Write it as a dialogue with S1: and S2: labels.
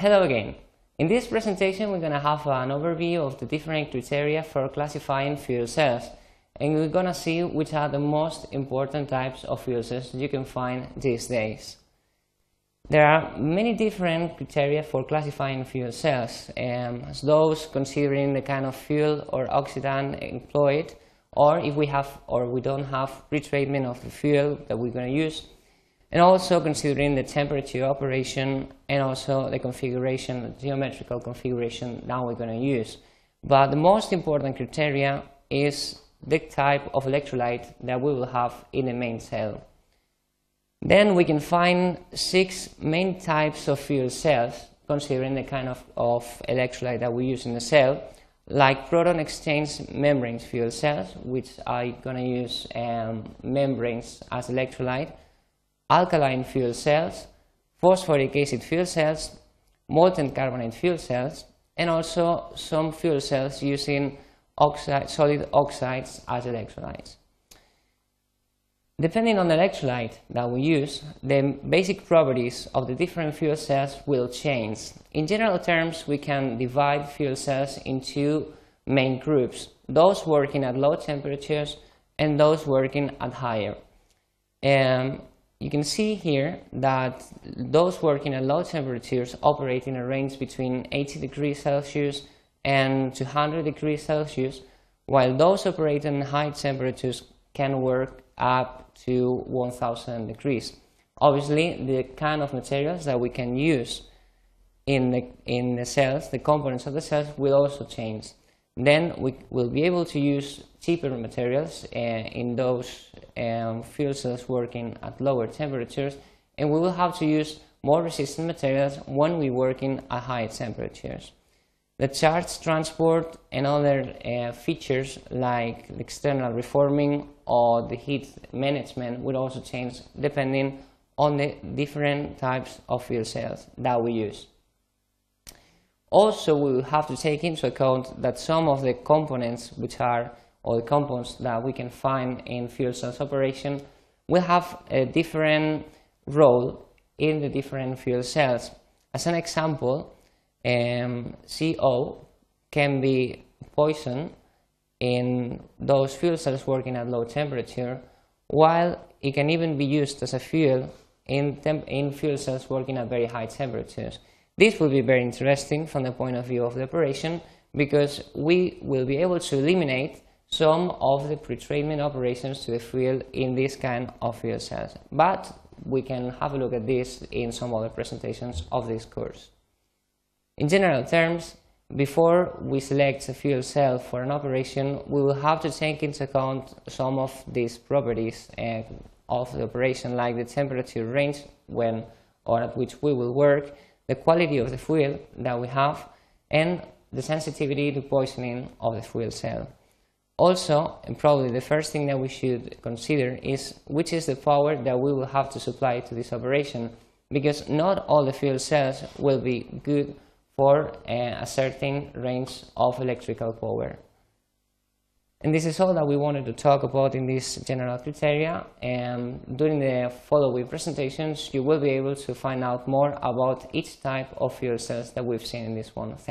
S1: Hello again. In this presentation we're going to have an overview of the different criteria for classifying fuel cells and we're going to see which are the most important types of fuel cells you can find these days. There are many different criteria for classifying fuel cells, um, as those considering the kind of fuel or oxidant employed, or if we have or we don't have pretreatment of the fuel that we're going to use, and also considering the temperature operation and also the configuration, the geometrical configuration that we're going to use. But the most important criteria is the type of electrolyte that we will have in the main cell. Then we can find six main types of fuel cells, considering the kind of, of electrolyte that we use in the cell, like proton exchange membranes fuel cells, which are going to use um, membranes as electrolyte, alkaline fuel cells, phosphoric acid fuel cells, molten carbonate fuel cells, and also some fuel cells using oxide, solid oxides as electrolytes. Depending on the electrolyte that we use, the basic properties of the different fuel cells will change. In general terms, we can divide fuel cells into main groups, those working at low temperatures and those working at higher. Um, you can see here that those working at low temperatures operate in a range between 80 degrees Celsius and 200 degrees Celsius, while those operating at high temperatures can work up to 1000 degrees. Obviously, the kind of materials that we can use in the, in the cells, the components of the cells, will also change. Then we will be able to use cheaper materials uh, in those um, fuel cells working at lower temperatures and we will have to use more resistant materials when we working at high temperatures. The charge transport and other uh, features like external reforming or the heat management will also change depending on the different types of fuel cells that we use. Also, we have to take into account that some of the components which are or the components that we can find in fuel cells operation will have a different role in the different fuel cells. As an example, um, CO can be poison in those fuel cells working at low temperature, while it can even be used as a fuel in, in fuel cells working at very high temperatures. This will be very interesting from the point of view of the operation because we will be able to eliminate some of the pretreatment operations to the fuel in this kind of fuel cells. But we can have a look at this in some other presentations of this course. In general terms, before we select a fuel cell for an operation, we will have to take into account some of these properties uh, of the operation, like the temperature range when or at which we will work, the quality of the fuel that we have, and the sensitivity to poisoning of the fuel cell. Also, and probably the first thing that we should consider is which is the power that we will have to supply to this operation, because not all the fuel cells will be good for uh, a certain range of electrical power. And this is all that we wanted to talk about in this general criteria. And during the following presentations, you will be able to find out more about each type of fuel cells that we've seen in this one.